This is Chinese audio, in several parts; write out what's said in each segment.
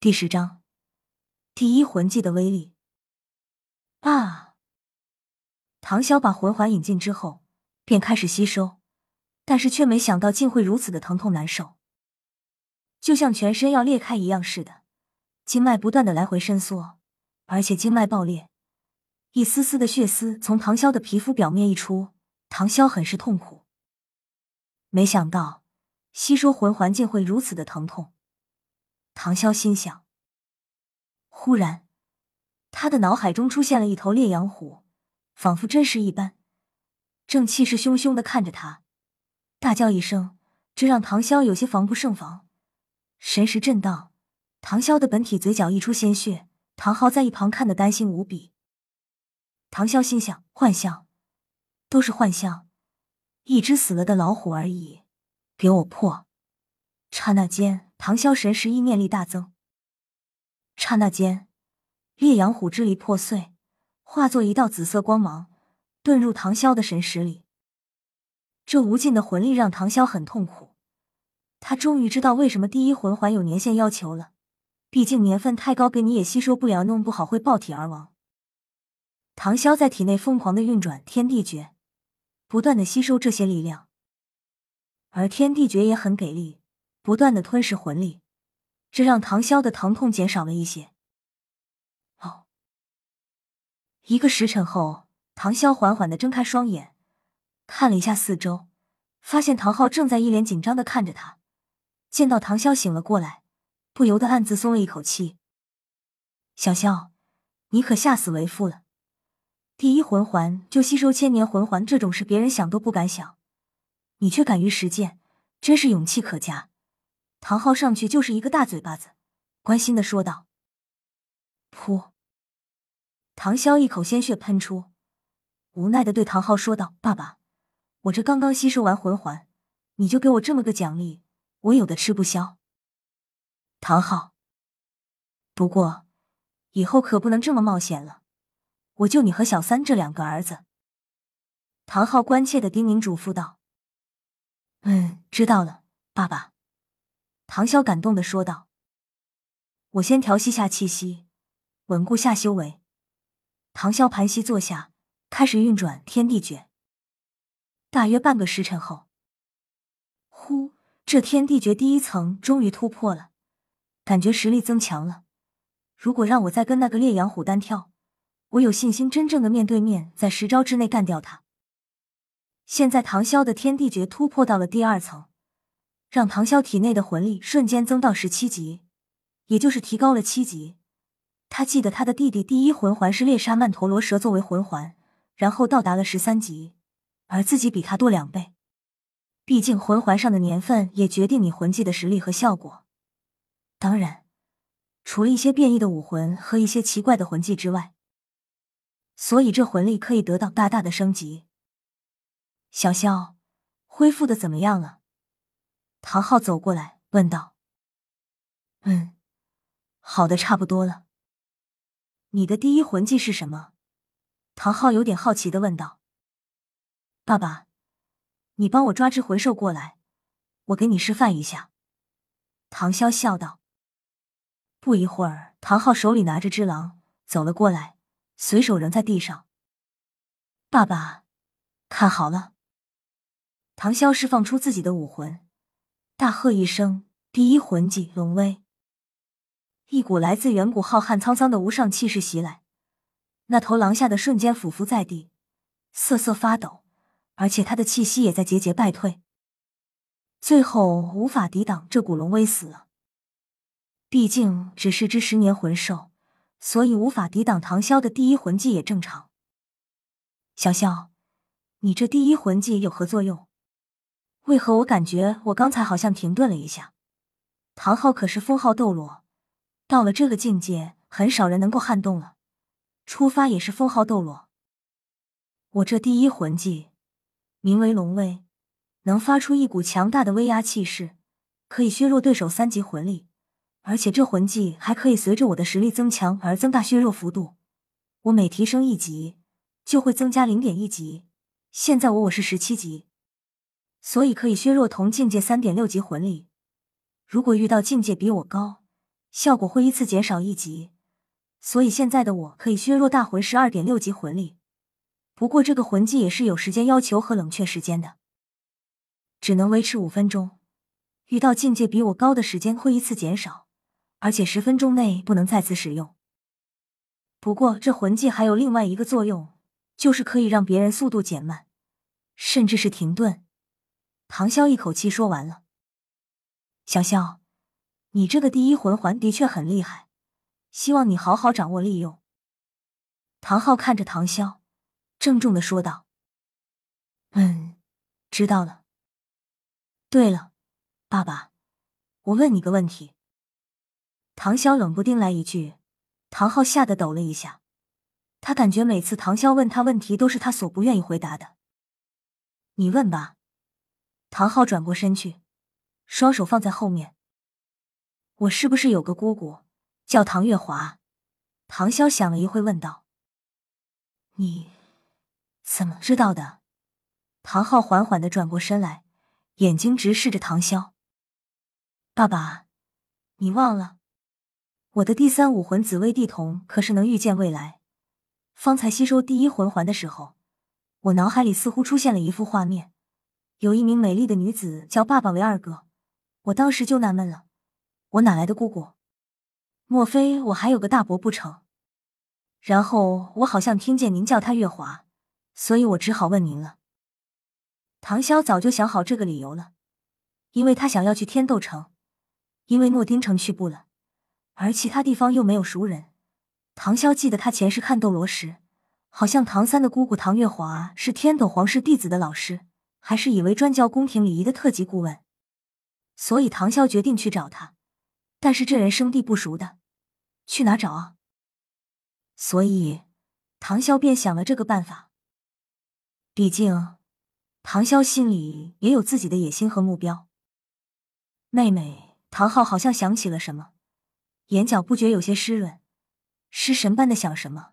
第十章，第一魂技的威力。啊！唐潇把魂环引进之后，便开始吸收，但是却没想到竟会如此的疼痛难受，就像全身要裂开一样似的，经脉不断的来回伸缩，而且经脉爆裂，一丝丝的血丝从唐潇的皮肤表面溢出，唐潇很是痛苦。没想到吸收魂环竟会如此的疼痛。唐潇心想。忽然，他的脑海中出现了一头烈阳虎，仿佛真实一般，正气势汹汹的看着他，大叫一声，这让唐潇有些防不胜防，神识震荡。唐潇的本体嘴角溢出鲜血，唐昊在一旁看得担心无比。唐潇心想：幻象，都是幻象，一只死了的老虎而已，给我破！刹那间。唐潇神识意念力大增，刹那间，烈阳虎支离破碎，化作一道紫色光芒，遁入唐潇的神识里。这无尽的魂力让唐潇很痛苦。他终于知道为什么第一魂环有年限要求了，毕竟年份太高，给你也吸收不了，弄不好会爆体而亡。唐潇在体内疯狂的运转天地诀，不断的吸收这些力量，而天地诀也很给力。不断的吞噬魂力，这让唐潇的疼痛减少了一些。哦，一个时辰后，唐潇缓缓的睁开双眼，看了一下四周，发现唐昊正在一脸紧张的看着他。见到唐潇醒了过来，不由得暗自松了一口气。小萧，你可吓死为父了！第一魂环就吸收千年魂环，这种事别人想都不敢想，你却敢于实践，真是勇气可嘉。唐昊上去就是一个大嘴巴子，关心的说道：“噗！”唐潇一口鲜血喷出，无奈的对唐昊说道：“爸爸，我这刚刚吸收完魂环，你就给我这么个奖励，我有的吃不消。”唐昊，不过以后可不能这么冒险了，我就你和小三这两个儿子。”唐昊关切的叮咛嘱咐道：“嗯，知道了，爸爸。”唐潇感动的说道：“我先调息下气息，稳固下修为。”唐潇盘膝坐下，开始运转天地诀。大约半个时辰后，呼，这天地诀第一层终于突破了，感觉实力增强了。如果让我再跟那个烈阳虎单挑，我有信心真正的面对面，在十招之内干掉他。现在唐潇的天地诀突破到了第二层。让唐潇体内的魂力瞬间增到十七级，也就是提高了七级。他记得他的弟弟第一魂环是猎杀曼陀罗蛇作为魂环，然后到达了十三级，而自己比他多两倍。毕竟魂环上的年份也决定你魂技的实力和效果。当然，除了一些变异的武魂和一些奇怪的魂技之外，所以这魂力可以得到大大的升级。小萧，恢复的怎么样了？唐昊走过来问道：“嗯，好的差不多了。你的第一魂技是什么？”唐昊有点好奇的问道。“爸爸，你帮我抓只魂兽过来，我给你示范一下。”唐潇笑道。不一会儿，唐昊手里拿着只狼走了过来，随手扔在地上。“爸爸，看好了。”唐潇释放出自己的武魂。大喝一声，第一魂技龙威，一股来自远古浩瀚沧桑的无上气势袭来，那头狼吓得瞬间俯伏在地，瑟瑟发抖，而且他的气息也在节节败退，最后无法抵挡这股龙威死了。毕竟只是只十年魂兽，所以无法抵挡唐潇的第一魂技也正常。小萧，你这第一魂技有何作用？为何我感觉我刚才好像停顿了一下？唐昊可是封号斗罗，到了这个境界，很少人能够撼动了。出发也是封号斗罗。我这第一魂技名为龙威，能发出一股强大的威压气势，可以削弱对手三级魂力，而且这魂技还可以随着我的实力增强而增大削弱幅度。我每提升一级，就会增加零点一级。现在我我是十七级。所以可以削弱同境界三点六级魂力。如果遇到境界比我高，效果会依次减少一级，所以现在的我可以削弱大魂十二点六级魂力。不过这个魂技也是有时间要求和冷却时间的，只能维持五分钟。遇到境界比我高的时间会依次减少，而且十分钟内不能再次使用。不过这魂技还有另外一个作用，就是可以让别人速度减慢，甚至是停顿。唐潇一口气说完了。小萧，你这个第一魂环的确很厉害，希望你好好掌握利用。唐昊看着唐潇，郑重的说道：“嗯，知道了。对了，爸爸，我问你个问题。”唐潇冷不丁来一句，唐昊吓得抖了一下。他感觉每次唐潇问他问题，都是他所不愿意回答的。你问吧。唐昊转过身去。双手放在后面。我是不是有个姑姑叫唐月华？唐潇想了一会，问道：“你怎么知道的？”唐昊缓缓的转过身来，眼睛直视着唐潇。爸爸，你忘了我的第三武魂紫薇地瞳可是能预见未来？方才吸收第一魂环的时候，我脑海里似乎出现了一幅画面，有一名美丽的女子叫爸爸为二哥。我当时就纳闷了，我哪来的姑姑？莫非我还有个大伯不成？然后我好像听见您叫他月华，所以我只好问您了。唐潇早就想好这个理由了，因为他想要去天斗城，因为诺丁城去不了，而其他地方又没有熟人。唐潇记得他前世看斗罗时，好像唐三的姑姑唐月华是天斗皇室弟子的老师，还是以为专教宫廷礼仪的特级顾问。所以唐潇决定去找他，但是这人生地不熟的，去哪找啊？所以唐潇便想了这个办法。毕竟唐潇心里也有自己的野心和目标。妹妹唐昊好像想起了什么，眼角不觉有些湿润，失神般的想什么。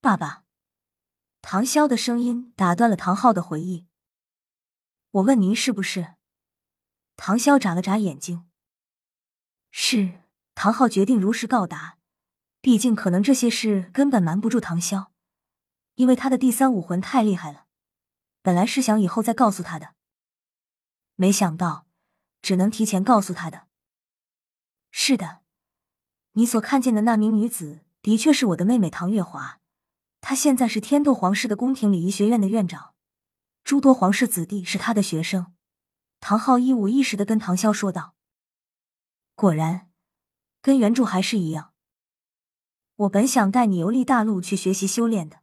爸爸，唐潇的声音打断了唐昊的回忆。我问您是不是？唐潇眨了眨眼睛，是唐昊决定如实告答。毕竟，可能这些事根本瞒不住唐潇，因为他的第三武魂太厉害了。本来是想以后再告诉他的，没想到只能提前告诉他的。是的，你所看见的那名女子的确是我的妹妹唐月华，她现在是天斗皇室的宫廷礼仪学院的院长，诸多皇室子弟是他的学生。唐昊一五一十的跟唐潇说道：“果然，跟原著还是一样。我本想带你游历大陆去学习修炼的，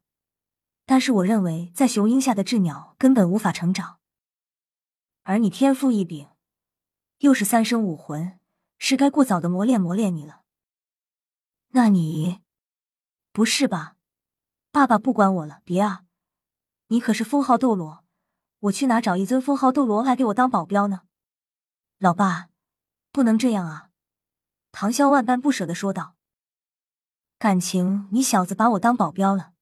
但是我认为在雄鹰下的鸷鸟根本无法成长，而你天赋异禀，又是三生武魂，是该过早的磨练磨练你了。那你，不是吧？爸爸不管我了，别啊！你可是封号斗罗。”我去哪找一尊封号斗罗来给我当保镖呢？老爸，不能这样啊！唐潇万般不舍的说道。感情你小子把我当保镖了？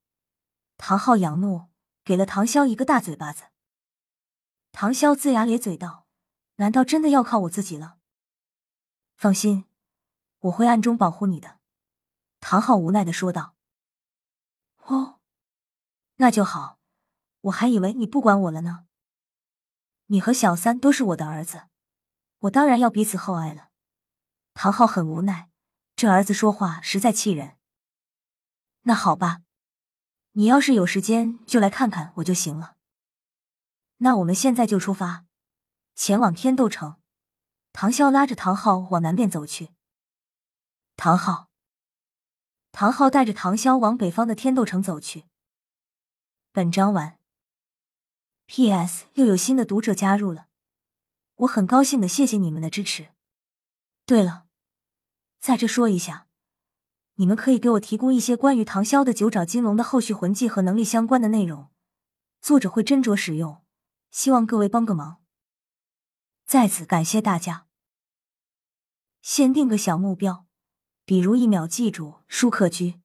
唐昊仰怒，给了唐潇一个大嘴巴子。唐潇龇牙咧嘴道：“难道真的要靠我自己了？”放心，我会暗中保护你的。”唐昊无奈的说道。“哦，那就好，我还以为你不管我了呢。”你和小三都是我的儿子，我当然要彼此厚爱了。唐昊很无奈，这儿子说话实在气人。那好吧，你要是有时间就来看看我就行了。那我们现在就出发，前往天斗城。唐潇拉着唐昊往南边走去。唐昊，唐昊带着唐潇往北方的天斗城走去。本章完。P.S. 又有新的读者加入了，我很高兴的，谢谢你们的支持。对了，在这说一下，你们可以给我提供一些关于唐潇的九爪金龙的后续魂技和能力相关的内容，作者会斟酌使用，希望各位帮个忙。在此感谢大家。先定个小目标，比如一秒记住舒克居。